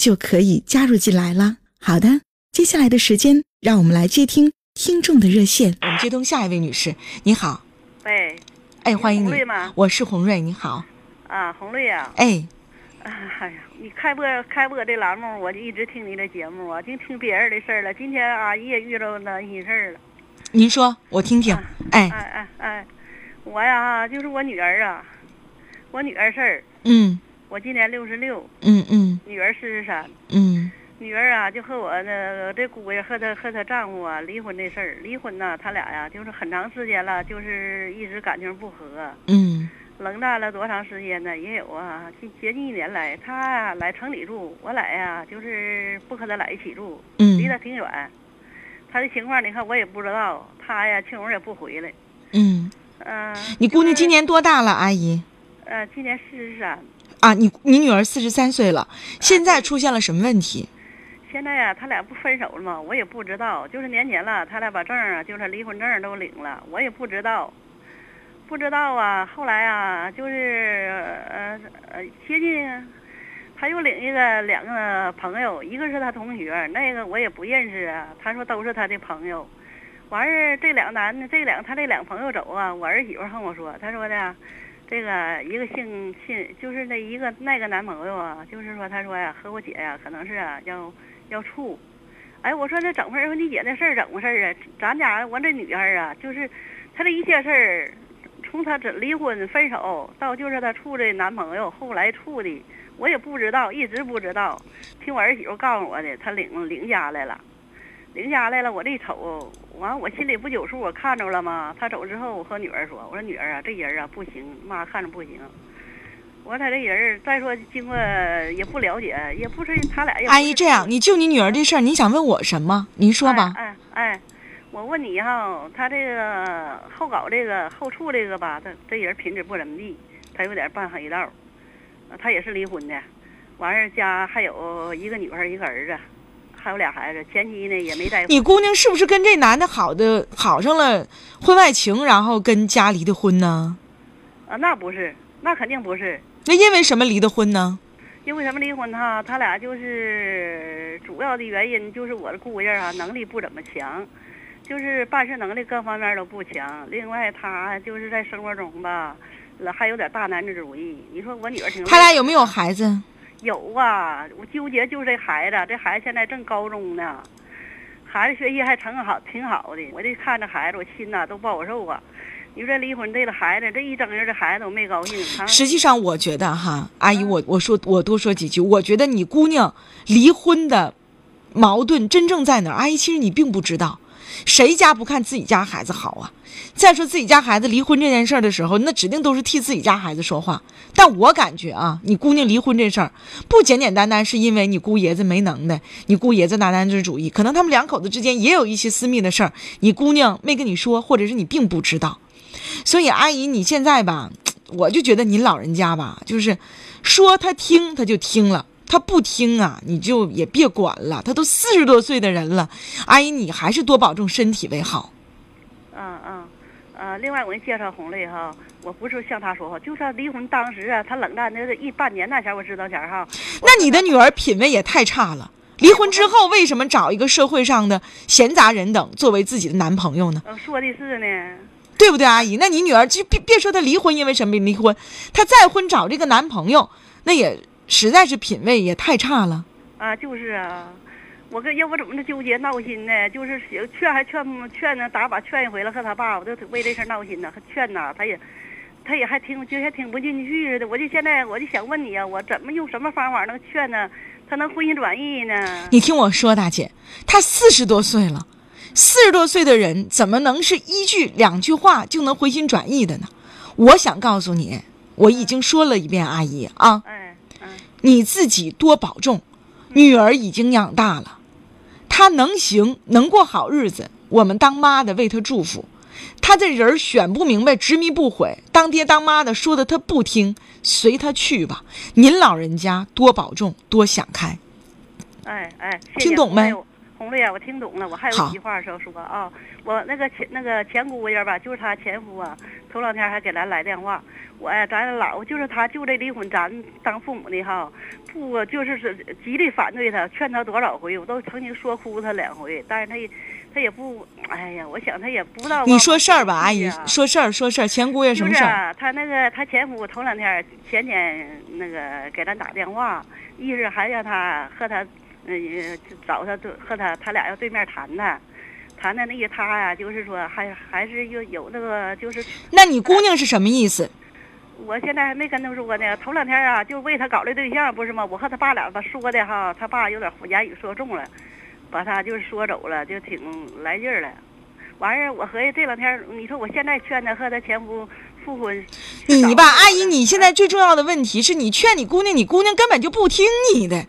就可以加入进来了。好的，接下来的时间，让我们来接听听众的热线。我们接通下一位女士，你好。喂。哎，欢迎你。红瑞吗？我是洪瑞，你好。啊，洪瑞呀。哎。哎呀，你开播开播这栏目，我就一直听你的节目啊，净听别人的事儿了。今天阿姨也遇到难心事儿了。您说，我听听。哎哎哎哎，我呀，就是我女儿啊，我女儿事儿。嗯。我今年六十六，嗯嗯，女儿四十三，嗯，女儿啊，就和我那这姑爷和她和她丈夫啊离婚这事儿，离婚呢，他俩呀就是很长时间了，就是一直感情不和，嗯，冷淡了多长时间呢？也有啊，近接近一年来，他呀来城里住，我来呀就是不和他俩一起住，嗯，离得挺远，他的情况你看我也不知道，他呀庆荣也不回来，嗯，嗯，你姑娘今年多大了，阿姨？呃，今年四十三。啊，你你女儿四十三岁了，现在出现了什么问题？现在呀，他俩不分手了吗？我也不知道，就是年前了，他俩把证啊，就是离婚证都领了，我也不知道，不知道啊。后来啊，就是呃呃，接近，他又领一个两个朋友，一个是他同学，那个我也不认识啊。他说都是他的朋友，完事这两男的，这两他这两朋友走啊，我儿媳妇和我说，他说的。这个一个姓姓就是那一个那个男朋友啊，就是说他说呀和我姐呀可能是啊要要处，哎我说这怎么回事？你姐那事儿怎么回事啊？咱家我这女儿啊，就是她这一切事儿，从她这离婚分手到就是她处的男朋友，后来处的我也不知道，一直不知道，听我儿媳妇告诉我的，她领领家来了。领家来了，我这一瞅，完我心里不有数，我看着了吗？他走之后，我和女儿说：“我说女儿啊，这人啊不行，妈看着不行。我说他这人，再说经过也不了解，也不是他俩。”阿姨，这样，你就你女儿这事儿，你想问我什么？您说吧。哎哎，我问你哈，他这个后搞这个后处这个吧，他这人品质不怎么地，他有点半黑道。他也是离婚的，完事儿家还有一个女儿，一个儿子。还有俩孩子，前妻呢也没在。你姑娘是不是跟这男的好的好上了婚外情，然后跟家离的婚呢？啊，那不是，那肯定不是。那因为什么离的婚呢？因为什么离婚哈？他俩就是主要的原因就是我的姑爷啊，能力不怎么强，就是办事能力各方面都不强。另外他就是在生活中吧，还有点大男子主义。你说我女儿挺。他俩有没有孩子？有啊，我纠结就是这孩子，这孩子现在正高中呢，孩子学习还成好，挺好的。我这看着孩子，我心呐都不好受啊。你说离婚这个孩子，这一整日这孩子我没高兴。实际上，我觉得哈，阿姨，我我说我多说几句，我觉得你姑娘离婚的矛盾真正在哪儿？阿姨，其实你并不知道。谁家不看自己家孩子好啊？再说自己家孩子离婚这件事儿的时候，那指定都是替自己家孩子说话。但我感觉啊，你姑娘离婚这事儿，不简简单单是因为你姑爷子没能耐，你姑爷子拿男子主义，可能他们两口子之间也有一些私密的事儿，你姑娘没跟你说，或者是你并不知道。所以阿姨，你现在吧，我就觉得您老人家吧，就是说他听他就听了。他不听啊，你就也别管了。他都四十多岁的人了，阿姨，你还是多保重身体为好。嗯嗯，呃，另外我给你介绍红雷哈，我不是像他说话，就算离婚当时啊，他冷淡那是一半年那前我知道前哈。那你的女儿品味也太差了。离婚之后为什么找一个社会上的闲杂人等作为自己的男朋友呢？说的是呢，对不对，阿姨？那你女儿就别别说她离婚，因为什么离婚？她再婚找这个男朋友，那也。实在是品味也太差了。啊，就是啊，我跟要不怎么这纠结闹心呢？就是劝还劝不劝呢，打把劝一回了，和他爸，我就为这事闹心呢，还劝呐，他也，他也还听，就还听不进去似的。我就现在我就想问你啊，我怎么用什么方法能劝呢？他能回心转意呢？你听我说，大姐，他四十多岁了，四十多岁的人怎么能是一句两句话就能回心转意的呢？我想告诉你，我已经说了一遍，阿姨啊，你自己多保重。女儿已经养大了，她能行，能过好日子，我们当妈的为她祝福。她这人儿选不明白，执迷不悔，当爹当妈的说的她不听，随她去吧。您老人家多保重，多想开。哎哎，谢谢听懂没红瑞红瑞啊，我听懂了。我还有好一句话要说啊，我那个前那个前姑爷吧，就是他前夫啊，头两天还给咱来电话，我呀，咱老就是他就这离婚，咱当父母的哈，不就是是极力反对他，劝他多少回，我都曾经说哭他两回，但是他也他也不，哎呀，我想他也不知道。你说事儿吧，阿姨呀，说事儿，说事儿。前姑爷什么事儿？就是啊，他那个他前夫头两天前天那个给咱打电话，意思还让他和他，呃，找他对和他他俩要对面谈谈，谈谈那个他呀，就是说还还是有有那个就是，那你姑娘是什么意思？我现在还没跟他说呢，头两天啊就为他搞这对象不是吗？我和他爸俩吧说的哈，他爸有点言语说重了，把他就是说走了，就挺来劲儿了。完事儿，我合计这两天，你说我现在劝他和他前夫复婚，你吧，阿姨，你你现在最重要的问题是你劝你姑娘，你姑娘根本就不听你的，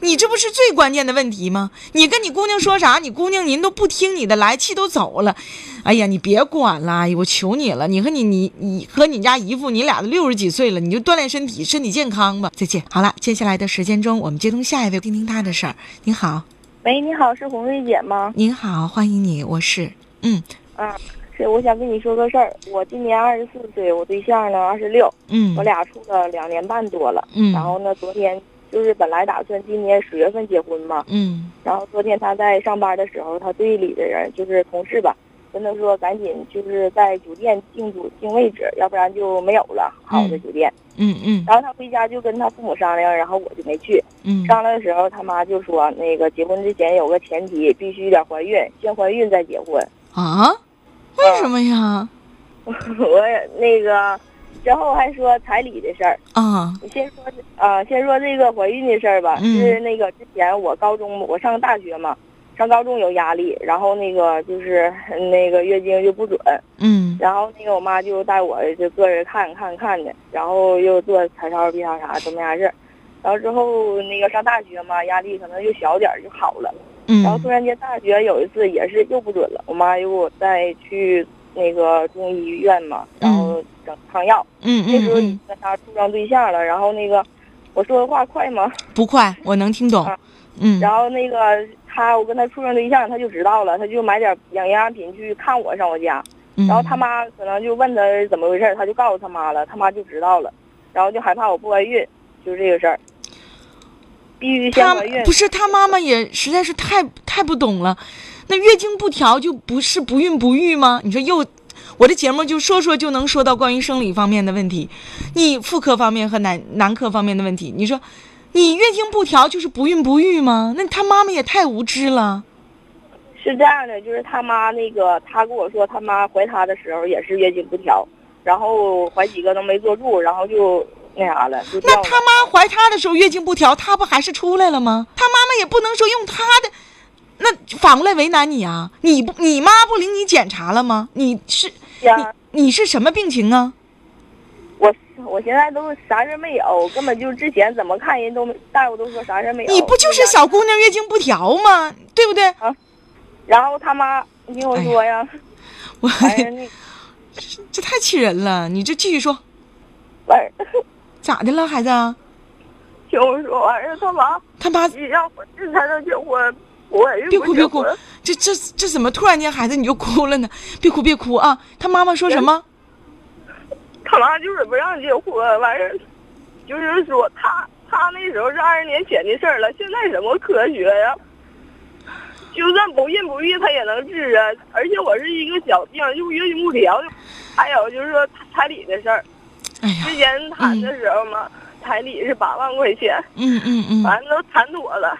你这不是最关键的问题吗？你跟你姑娘说啥，你姑娘您都不听你的，来气都走了。哎呀，你别管了，我求你了，你和你你你和你家姨夫，你俩都六十几岁了，你就锻炼身体，身体健康吧。再见。好了，接下来的时间中，我们接通下一位，听听他的事儿。您好，喂，你好，是红瑞姐吗？您好，欢迎你，我是，嗯啊，是，我想跟你说个事儿。我今年二十四岁，我对象呢二十六，嗯我俩处了两年半多了。嗯然后呢，昨天就是本来打算今年十月份结婚嘛，嗯然后昨天他在上班的时候，他队里的人就是同事吧，跟他说赶紧就是在酒店定住定位置，要不然就没有了好的酒店。嗯嗯然后他回家就跟他父母商量，然后我就没去。嗯商量的时候，他妈就说那个结婚之前有个前提，必须得怀孕，先怀孕再结婚。啊，为什么呀？我也那个之后还说彩礼的事儿，啊你先说啊、先说这个怀孕的事儿吧。嗯是那个之前我高中我上大学嘛，上高中有压力，然后那个就是那个月经就不准，嗯然后那个我妈就带我就个人看看看的，然后又做彩超、B 超啥都没啥事儿。然后之后那个上大学嘛，压力可能又小点儿就好了。嗯然后突嗯然间大学有一次也是又不准了，我妈又给我带去那个中医院嘛，然后整汤药。嗯那时候跟他处上对象了，然后那个我说的话快吗？不快，我能听懂啊。嗯然后那个他我跟他处上对象，他就知道了，他就买点养营养品去看我上我家，嗯，然后他妈可能就问他怎么回事，他就告诉他妈了，他妈就知道了，然后就害怕我不怀孕，就是这个事儿，必须先他怀孕不。是他妈妈也实在是太太不懂了，那月经不调就不是不孕不育吗？你说又。我的节目就说说就能说到关于生理方面的问题，你妇科方面和男男科方面的问题，你说你月经不调就是不孕不育吗？那他妈妈也太无知了。是这样的，就是他妈那个，他跟我说他妈怀他的时候也是月经不调，然后怀几个都没坐住，然后就那啥了，了。那他妈怀他的时候月经不调，他不还是出来了吗？他妈妈也不能说用他的，那反过来为难你啊？你不，你妈不领你检查了吗？你是你，你是什么病情啊？我我现在都啥事没有，根本就之前怎么看人都大夫都说啥事没有。你不就是小姑娘月经不调吗？对不对？啊然后他妈，你听我说呀，我完事儿那这太气人了！你这继续说，咋的了，孩子啊？听我说，完事儿他妈他妈，一让怀孕才能结婚，别哭别哭这这这怎么突然间孩子你就哭了呢？别哭别哭啊！他妈妈说什么？他妈就是不让结婚，完事儿就是说他他那时候是二十年前的事儿了，现在什么科学呀？就算不孕不育，他也能治啊！而且我是一个小病，就月经不调，还有就是说彩礼的事儿。哎呀之，前谈的时候嘛，彩礼是八万块钱，嗯嗯嗯反正都谈妥了。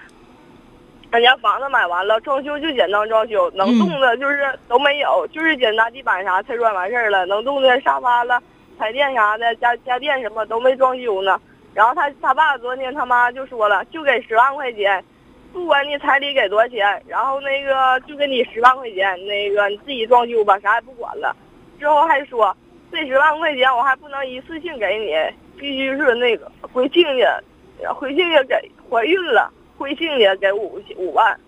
人家房子买完了，装修就简单装修，能动的就是都没有，就是简单地板啥、瓷砖完事儿了，能动的沙发了、彩电啥的、家家电什么都没装修呢。然后他他爸昨天他妈就说了，就给十万块钱，不管你彩礼给多少钱，然后那个就给你十万块钱，那个你自己装修吧，啥也不管了。之后还说这十万块钱我还不能一次性给你，必须是那个回亲家，回亲家给怀孕了，回信也给五五万，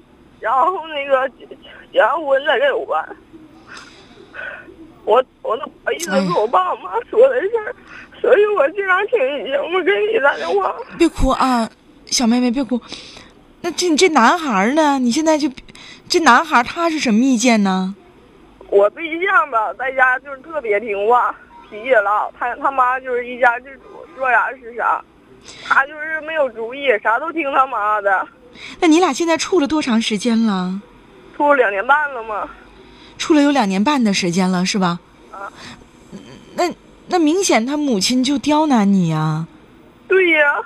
然后那个结结完婚再给五万。我我都不好意思跟我爸我妈说的事儿，所以我经常听你节目给你打电话。别哭啊，小妹妹别哭。那这你这男孩儿呢？你现在就这男孩儿他是什么意见呢？我对象吧，在家就是特别听话，脾气唠。他他妈就是一家之主，说啥是啥。他就是没有主意，啥都听他妈的。那你俩现在处了多长时间了？处了两年半了吗？处了有两年半的时间了，是吧？啊。那那明显他母亲就刁难你呀、对呀，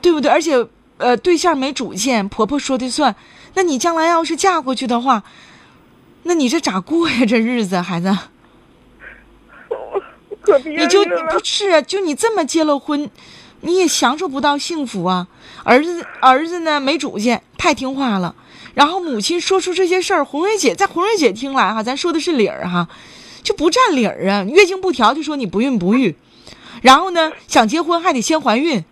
对不对？而且呃，对象没主见，婆婆说的算。那你将来要是嫁过去的话，那你这咋过呀？这日子，孩子，可别你就不。是啊？就你这么结了婚，你也享受不到幸福啊！儿子儿子呢没主见，太听话了。然后母亲说出这些事儿，红蕊姐在红蕊姐听来哈，咱说的是理儿哈，就不占理儿啊。月经不调就说你不孕不育，然后呢想结婚还得先怀孕。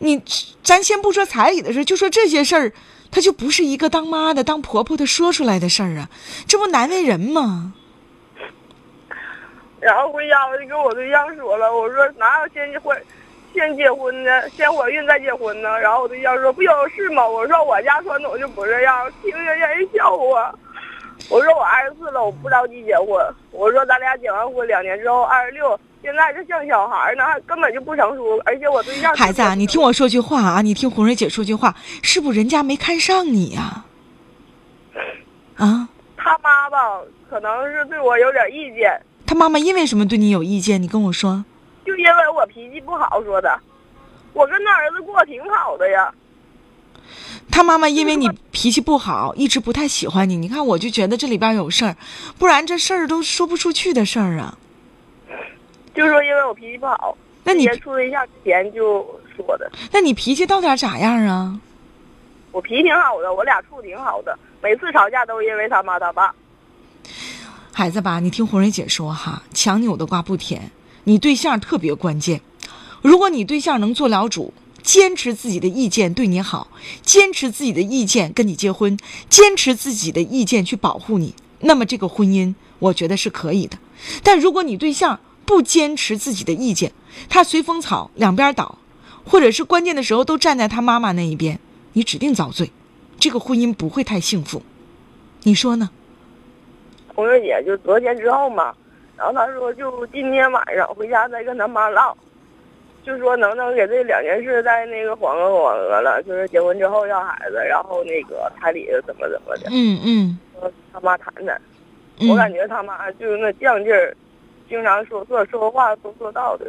你咱先不说彩礼的事，就说这些事儿，他就不是一个当妈的、当婆婆的说出来的事儿啊，这不难为人吗？然后回家我就跟我对象说了，我说哪有先结婚先结婚的，先怀孕再结婚呢？然后我对象说不就是吗？我说我家传统就不这样，听着让人笑话。我说我二十四了，我不着急结婚。我说咱俩结完婚两年之后二十六，现在这像小孩呢，还根本就不成熟，而且我对象孩子啊，你听我说句话啊，你听红蕊姐说句话，是不是人家没看上你呀、啊？他妈吧，可能是对我有点意见，他妈妈因为什么对你有意见？你跟我说。就因为我脾气不好说的。我跟他儿子过挺好的呀。他妈妈因为你脾气不好，一直不太喜欢你。你看，我就觉得这里边有事儿，不然这事儿都说不出去的事儿啊。就说因为我脾气不好，那你处对象之前就说的。那你脾气到底咋样啊？我脾气挺好的，我俩处挺好的，每次吵架都是因为他妈他爸。孩子吧，你听红蕊姐说哈，强扭的瓜不甜，你对象特别关键。如果你对象能做了主，坚持自己的意见对你好，坚持自己的意见跟你结婚，坚持自己的意见去保护你，那么这个婚姻我觉得是可以的。但如果你对象不坚持自己的意见，他随风草两边倒，或者是关键的时候都站在他妈妈那一边，你指定遭罪，这个婚姻不会太幸福。你说呢？红月姐就是昨天之后嘛，然后他说就今天晚上回家再跟他妈唠，就说能不能给这两件事再那个缓和缓和了，就是结婚之后要孩子，然后那个彩礼怎么怎么的，嗯嗯说他妈谈谈。嗯，我感觉他妈就是那犟劲儿，经常说做说话都做到的。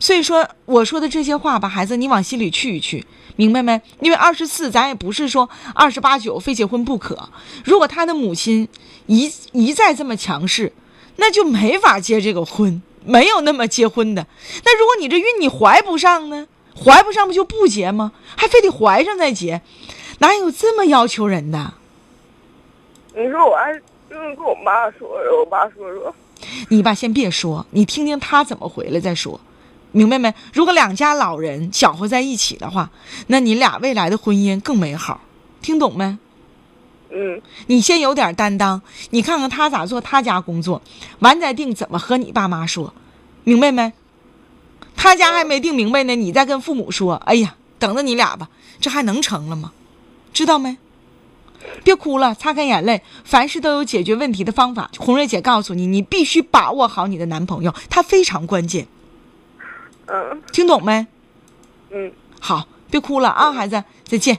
所以说，我说的这些话吧，孩子，你往心里去一去，明白没？因为二十四，咱也不是说二十八九非结婚不可。如果他的母亲一一再这么强势，那就没法结这个婚，没有那么结婚的。那如果你这孕你怀不上呢？怀不上不就不结吗？还非得怀上再结，哪有这么要求人的？你说我还就是跟我妈说说，我爸说说，你吧，先别说，你听听他怎么回来再说，明白没？如果两家老人搅和在一起的话，那你俩未来的婚姻更美好，听懂没？嗯，你先有点担当，你看看他咋做他家工作，完再定怎么和你爸妈说，明白没？他家还没定明白呢，你再跟父母说，哎呀，等着你俩吧，这还能成了吗？知道没？别哭了，擦干眼泪。凡事都有解决问题的方法。红瑞姐告诉你，你必须把握好你的男朋友，他非常关键，嗯听懂没？嗯。好，别哭了啊，孩子，再见。